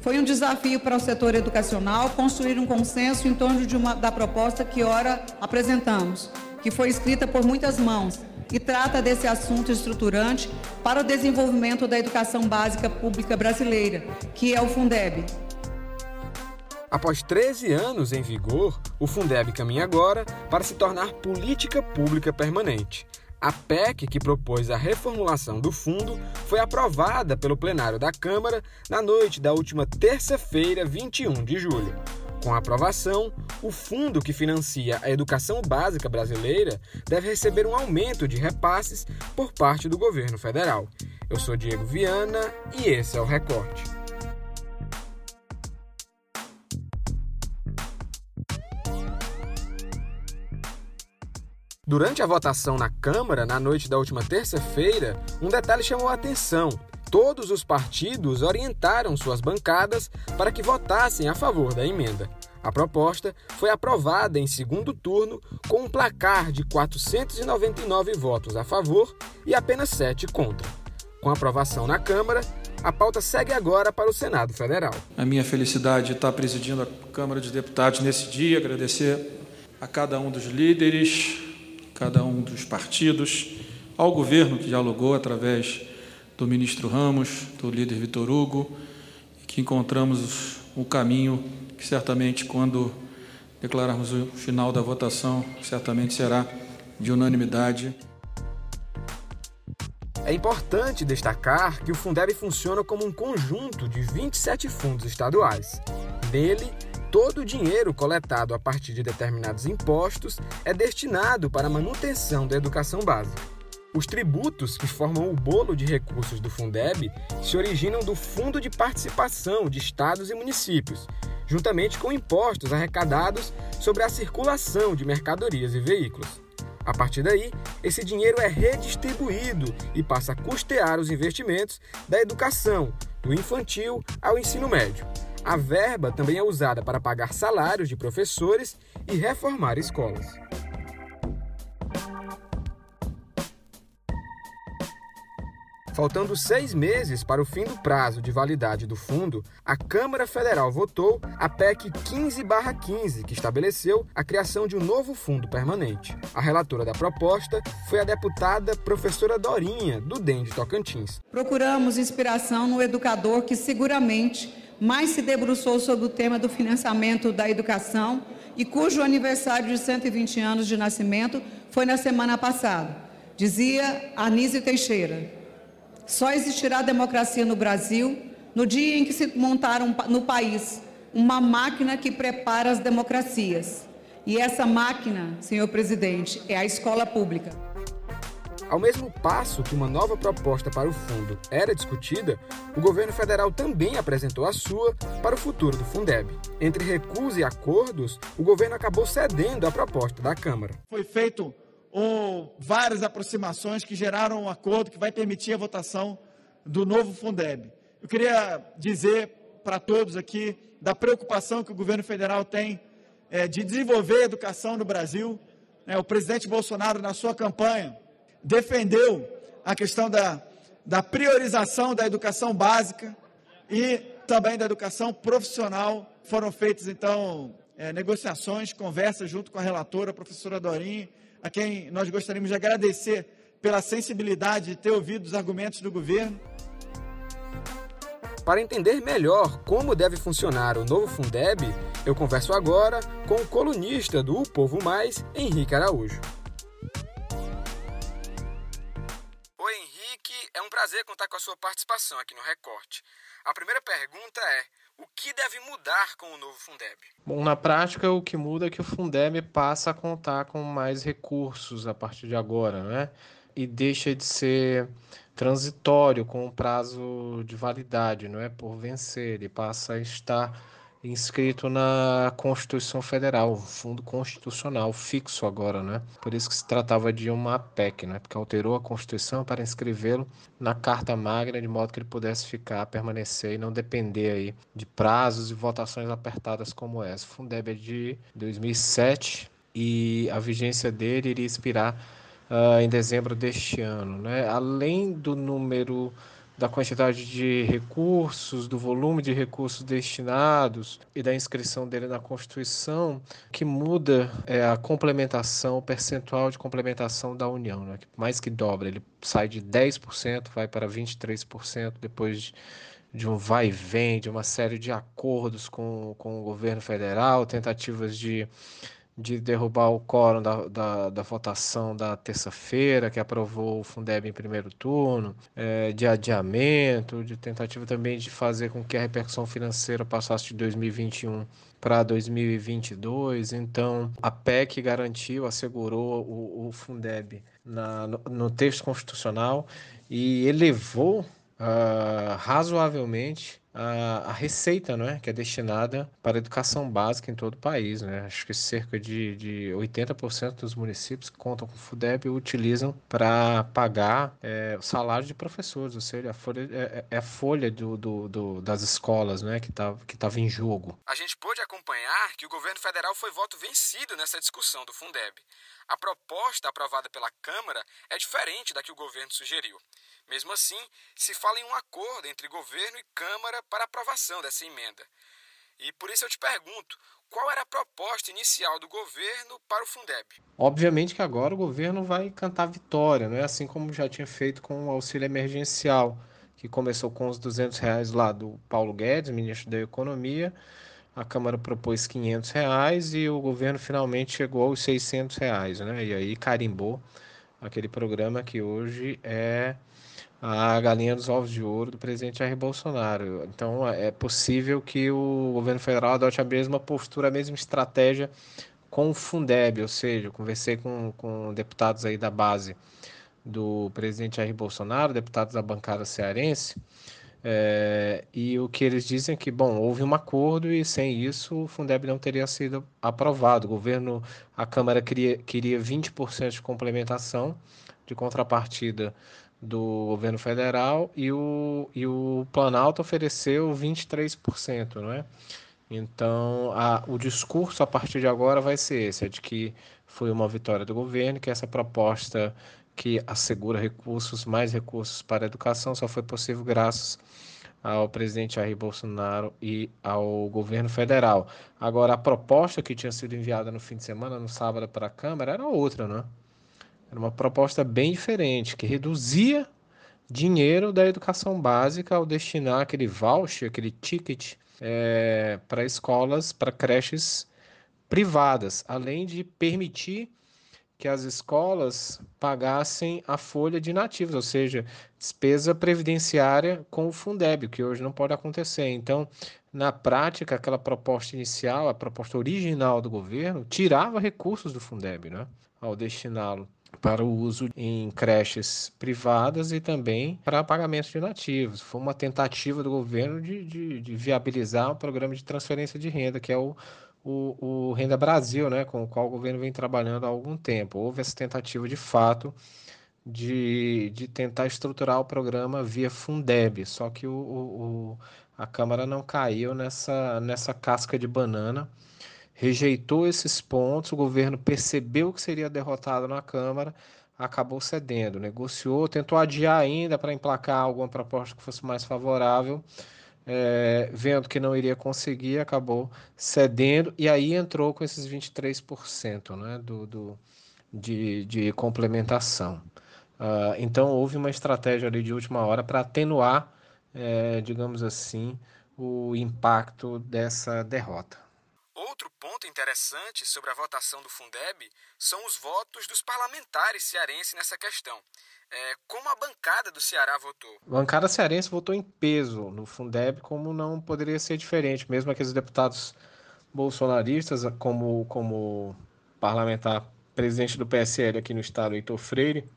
Foi um desafio para o setor educacional construir um consenso em torno de uma, da proposta que ora apresentamos, que foi escrita por muitas mãos e trata desse assunto estruturante para o desenvolvimento da educação básica pública brasileira, que é o Fundeb. Após 13 anos em vigor, o Fundeb caminha agora para se tornar política pública permanente. A PEC, que propôs a reformulação do fundo, foi aprovada pelo plenário da Câmara na noite da última terça-feira, 21 de julho. Com a aprovação, o fundo que financia a educação básica brasileira deve receber um aumento de repasses por parte do governo federal. Eu sou Diego Viana e esse é o Recorte. Durante a votação na Câmara, na noite da última terça-feira, um detalhe chamou a atenção. Todos os partidos orientaram suas bancadas para que votassem a favor da emenda. A proposta foi aprovada em segundo turno com um placar de 499 votos a favor e apenas 7 contra. Com aprovação na Câmara, a pauta segue agora para o Senado Federal. A minha felicidade de estar presidindo a Câmara de Deputados nesse dia, agradecer a cada um dos líderes, cada um dos partidos, ao governo que dialogou através do ministro Ramos, do líder Vitor Hugo, que encontramos o caminho que certamente, quando declararmos o final da votação, certamente será de unanimidade. É importante destacar que o Fundeb funciona como um conjunto de 27 fundos estaduais. Nele, todo o dinheiro coletado a partir de determinados impostos é destinado para a manutenção da educação básica. Os tributos que formam o bolo de recursos do Fundeb se originam do Fundo de Participação de Estados e Municípios, juntamente com impostos arrecadados sobre a circulação de mercadorias e veículos. A partir daí, esse dinheiro é redistribuído e passa a custear os investimentos da educação, do infantil ao ensino médio. A verba também é usada para pagar salários de professores e reformar escolas. Faltando seis meses para o fim do prazo de validade do fundo, a Câmara Federal votou a PEC 15-15, que estabeleceu a criação de um novo fundo permanente. A relatora da proposta foi a deputada professora Dorinha, do DEM de Tocantins. Procuramos inspiração no educador que seguramente mais se debruçou sobre o tema do financiamento da educação e cujo aniversário de 120 anos de nascimento foi na semana passada. Dizia Anísio Teixeira. Só existirá democracia no Brasil no dia em que se montar um, no país uma máquina que prepara as democracias. E essa máquina, senhor presidente, é a escola pública. Ao mesmo passo que uma nova proposta para o fundo era discutida, o governo federal também apresentou a sua para o futuro do Fundeb. Entre recusa e acordos, o governo acabou cedendo à proposta da Câmara. Foi feito ou várias aproximações que geraram um acordo que vai permitir a votação do novo Fundeb. Eu queria dizer para todos aqui da preocupação que o governo federal tem é, de desenvolver a educação no Brasil. É, o presidente Bolsonaro, na sua campanha, defendeu a questão da, da priorização da educação básica e também da educação profissional. Foram feitas, então, é, negociações, conversas junto com a relatora, a professora Dorinha, a quem nós gostaríamos de agradecer pela sensibilidade de ter ouvido os argumentos do governo. Para entender melhor como deve funcionar o novo Fundeb, eu converso agora com o colunista do O Povo Mais, Henrique Araújo. Prazer contar com a sua participação aqui no Recorte. A primeira pergunta é: o que deve mudar com o novo Fundeb? Bom, na prática, o que muda é que o Fundeb passa a contar com mais recursos a partir de agora, né? E deixa de ser transitório com o prazo de validade, não é por vencer, ele passa a estar inscrito na Constituição Federal, fundo constitucional fixo agora, né? Por isso que se tratava de uma PEC, né? Porque alterou a Constituição para inscrevê-lo na Carta Magna de modo que ele pudesse ficar, permanecer e não depender aí de prazos e votações apertadas como essa. O Fundeb é de 2007 e a vigência dele iria expirar uh, em dezembro deste ano, né? Além do número da quantidade de recursos, do volume de recursos destinados e da inscrição dele na Constituição, que muda é, a complementação, o percentual de complementação da União, né? mais que dobra. Ele sai de 10%, vai para 23%, depois de, de um vai e vem, de uma série de acordos com, com o governo federal, tentativas de de derrubar o quórum da, da, da votação da terça-feira, que aprovou o Fundeb em primeiro turno, é, de adiamento, de tentativa também de fazer com que a repercussão financeira passasse de 2021 para 2022. Então, a PEC garantiu, assegurou o, o Fundeb na, no, no texto constitucional e elevou uh, razoavelmente a, a receita né, que é destinada para a educação básica em todo o país. Né? Acho que cerca de, de 80% dos municípios que contam com o FUDEB utilizam para pagar é, o salário de professores, ou seja, a folha, é, é a folha do, do, do, das escolas né, que estava que tava em jogo. A gente pôde acompanhar que o governo federal foi voto vencido nessa discussão do Fundeb. A proposta aprovada pela Câmara é diferente da que o governo sugeriu. Mesmo assim, se fala em um acordo entre governo e Câmara para aprovação dessa emenda. E por isso eu te pergunto, qual era a proposta inicial do governo para o Fundeb? Obviamente que agora o governo vai cantar vitória, não é assim como já tinha feito com o auxílio emergencial, que começou com os 200 reais lá do Paulo Guedes, ministro da Economia, a Câmara propôs 500 reais e o governo finalmente chegou aos 600 reais, né? E aí carimbou aquele programa que hoje é a galinha dos ovos de ouro do presidente Jair Bolsonaro. Então é possível que o governo federal adote a mesma postura, a mesma estratégia com o Fundeb, ou seja, eu conversei com, com deputados aí da base do presidente Jair Bolsonaro, deputados da bancada cearense, é, e o que eles dizem é que, bom, houve um acordo e sem isso o Fundeb não teria sido aprovado. O governo, a Câmara queria, queria 20% de complementação de contrapartida do governo federal e o, e o Planalto ofereceu 23%, não é? Então, a, o discurso a partir de agora vai ser esse, é de que foi uma vitória do governo, que essa proposta que assegura recursos, mais recursos para a educação, só foi possível graças ao presidente Jair Bolsonaro e ao governo federal. Agora, a proposta que tinha sido enviada no fim de semana, no sábado, para a Câmara, era outra, não é? Era uma proposta bem diferente, que reduzia dinheiro da educação básica ao destinar aquele voucher, aquele ticket é, para escolas, para creches privadas, além de permitir que as escolas pagassem a folha de nativos, ou seja, despesa previdenciária com o Fundeb, que hoje não pode acontecer. Então, na prática, aquela proposta inicial, a proposta original do governo, tirava recursos do Fundeb, né, ao destiná-lo para o uso em creches privadas e também para pagamento de nativos. Foi uma tentativa do governo de, de, de viabilizar um programa de transferência de renda, que é o, o, o, Renda Brasil, né, com o qual o governo vem trabalhando há algum tempo. Houve essa tentativa de fato de, de tentar estruturar o programa via Fundeb, só que o, o, a Câmara não caiu nessa, nessa casca de banana rejeitou esses pontos, o governo percebeu que seria derrotado na Câmara, acabou cedendo, negociou, tentou adiar ainda para emplacar alguma proposta que fosse mais favorável, é, vendo que não iria conseguir, acabou cedendo e aí entrou com esses 23% né, do, do, de, de complementação. Uh, então houve uma estratégia ali de última hora para atenuar, é, digamos assim, o impacto dessa derrota. Interessante sobre a votação do Fundeb são os votos dos parlamentares cearenses nessa questão. É, como a bancada do Ceará votou? A bancada cearense votou em peso no Fundeb, como não poderia ser diferente. Mesmo aqueles deputados bolsonaristas, como, como parlamentar presidente do PSL aqui no estado, Heitor Freire,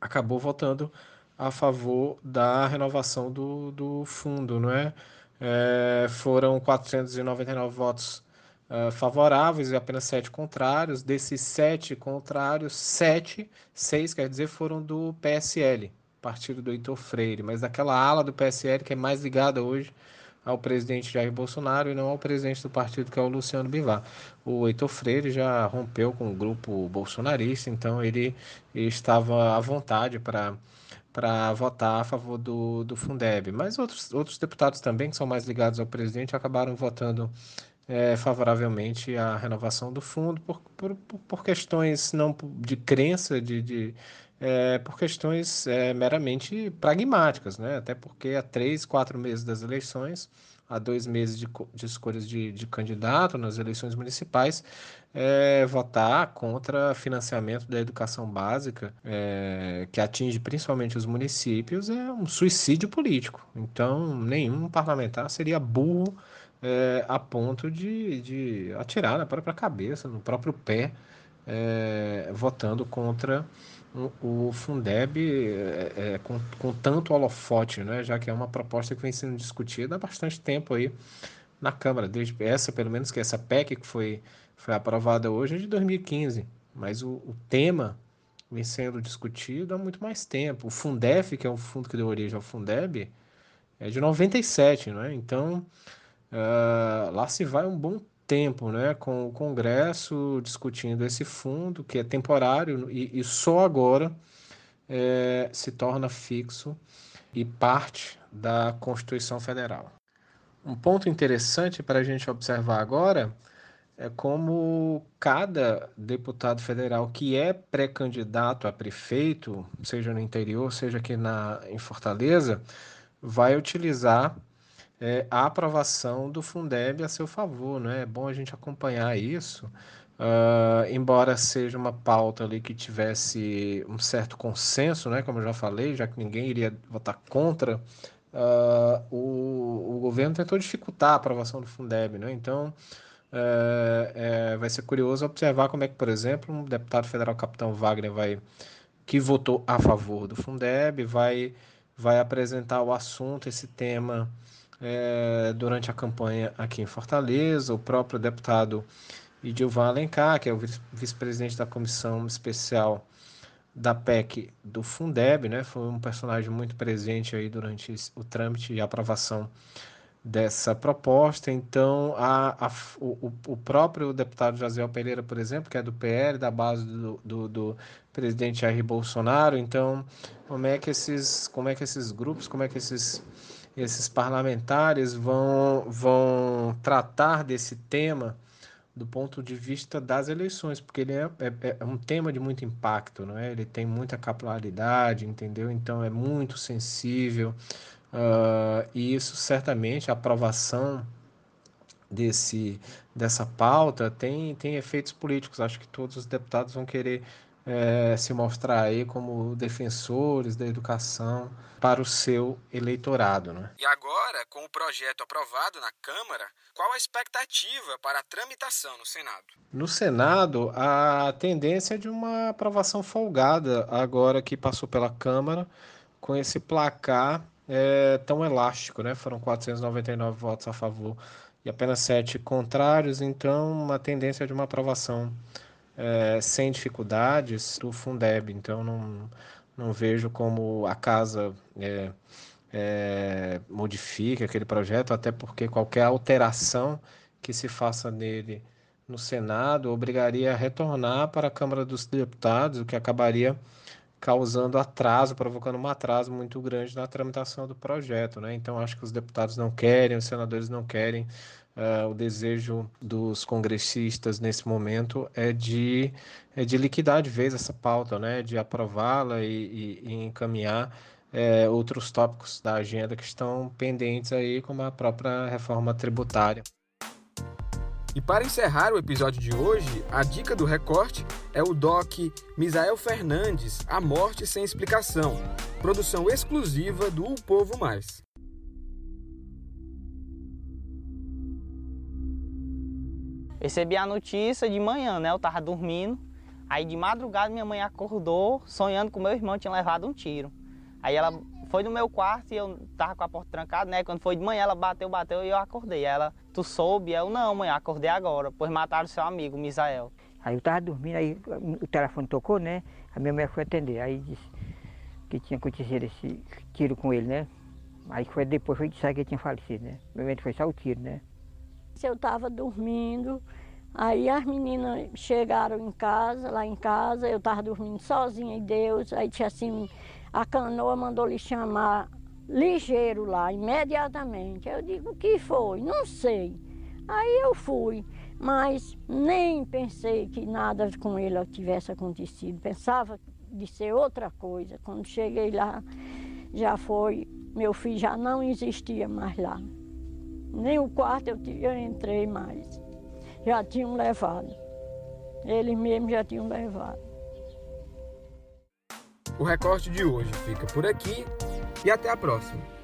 acabou votando a favor da renovação do, do fundo, não é? É, foram 499 votos uh, favoráveis e apenas sete contrários. Desses sete contrários, sete, seis quer dizer, foram do PSL, partido do Heitor Freire, mas daquela ala do PSL que é mais ligada hoje ao presidente Jair Bolsonaro e não ao presidente do partido, que é o Luciano Bivar. O Heitor Freire já rompeu com o grupo bolsonarista, então ele, ele estava à vontade para para votar a favor do, do Fundeb. Mas outros, outros deputados também, que são mais ligados ao presidente, acabaram votando é, favoravelmente à renovação do fundo por, por, por questões não de crença, de, de é, por questões é, meramente pragmáticas, né? até porque há três, quatro meses das eleições, há dois meses de, de escolhas de, de candidato nas eleições municipais, é, votar contra financiamento da educação básica, é, que atinge principalmente os municípios, é um suicídio político. Então, nenhum parlamentar seria burro é, a ponto de, de atirar na própria cabeça, no próprio pé, é, votando contra o, Fundeb é, com, com tanto holofote, né, já que é uma proposta que vem sendo discutida há bastante tempo aí na Câmara, desde essa, pelo menos que essa PEC que foi, foi aprovada hoje é de 2015, mas o, o tema vem sendo discutido há muito mais tempo. O Fundef, que é o fundo que deu origem ao Fundeb, é de 97, né? Então, Uh, lá se vai um bom tempo, né, com o Congresso discutindo esse fundo, que é temporário e, e só agora é, se torna fixo e parte da Constituição Federal. Um ponto interessante para a gente observar agora é como cada deputado federal que é pré-candidato a prefeito, seja no interior, seja aqui na, em Fortaleza, vai utilizar é, a aprovação do Fundeb a seu favor, né? É bom a gente acompanhar isso, uh, embora seja uma pauta ali que tivesse um certo consenso, né? Como eu já falei, já que ninguém iria votar contra, uh, o, o governo tentou dificultar a aprovação do Fundeb, né? Então, é, é, vai ser curioso observar como é que, por exemplo, um deputado federal, capitão Wagner, vai que votou a favor do Fundeb, vai vai apresentar o assunto, esse tema é, durante a campanha aqui em Fortaleza, o próprio deputado Idilvan Alencar, que é o vice-presidente da comissão especial da PEC do Fundeb, né? Foi um personagem muito presente aí durante o trâmite e aprovação dessa proposta. Então, a, a, o, o, próprio deputado Jaziel Pereira, por exemplo, que é do PL, da base do, do, do, presidente Jair Bolsonaro. Então, como é que esses, como é que esses grupos, como é que esses esses parlamentares vão, vão tratar desse tema do ponto de vista das eleições, porque ele é, é, é, um tema de muito impacto, não é? Ele tem muita capilaridade, entendeu? Então é muito sensível uh, e isso certamente a aprovação desse dessa pauta tem tem efeitos políticos. Acho que todos os deputados vão querer é, se mostrar aí como defensores da educação para o seu eleitorado. Né? E agora, com o projeto aprovado na Câmara, qual a expectativa para a tramitação no Senado? No Senado, a tendência é de uma aprovação folgada, agora que passou pela Câmara, com esse placar é, tão elástico, né? Foram 499 votos a favor e apenas 7 contrários, então uma tendência de uma aprovação é, sem dificuldades do Fundeb. Então, não, não vejo como a casa é, é, modifique aquele projeto, até porque qualquer alteração que se faça nele no Senado obrigaria a retornar para a Câmara dos Deputados, o que acabaria causando atraso, provocando um atraso muito grande na tramitação do projeto. Né? Então, acho que os deputados não querem, os senadores não querem Uh, o desejo dos congressistas nesse momento é de, é de liquidar de vez essa pauta, né? de aprová-la e, e, e, encaminhar é, outros tópicos da agenda que estão pendentes aí, como a própria reforma tributária. E para encerrar o episódio de hoje, a dica do recorte é o doc Misael Fernandes, A Morte Sem Explicação, produção exclusiva do O Povo Mais. Recebi a notícia de manhã, né? Eu tava dormindo. Aí de madrugada minha mãe acordou sonhando que meu irmão tinha levado um tiro. Aí ela foi no meu quarto e eu tava com a porta trancada, né? Quando foi de manhã ela bateu, bateu e eu acordei. Ela, tu soube? Eu, não, mãe, acordei agora. Pois mataram seu amigo, Misael. Aí eu tava dormindo, aí o telefone tocou, né? A minha mãe foi atender. Aí disse que tinha acontecido esse tiro com ele, né? Aí foi depois foi que que ele tinha falecido, né? Meu foi só o tiro, né? Eu estava dormindo, aí as meninas chegaram em casa, lá em casa, eu estava dormindo sozinha em Deus, aí tinha assim, A canoa mandou lhe chamar ligeiro lá, imediatamente. Eu digo, o que foi? Não sei. Aí eu fui, mas nem pensei que nada com ele tivesse acontecido. Pensava de ser outra coisa. Quando cheguei lá, já foi, meu filho já não existia mais lá. Nem o quarto eu, eu entrei mais. Já tinham levado. Eles mesmos já tinham levado. O recorte de hoje fica por aqui e até a próxima.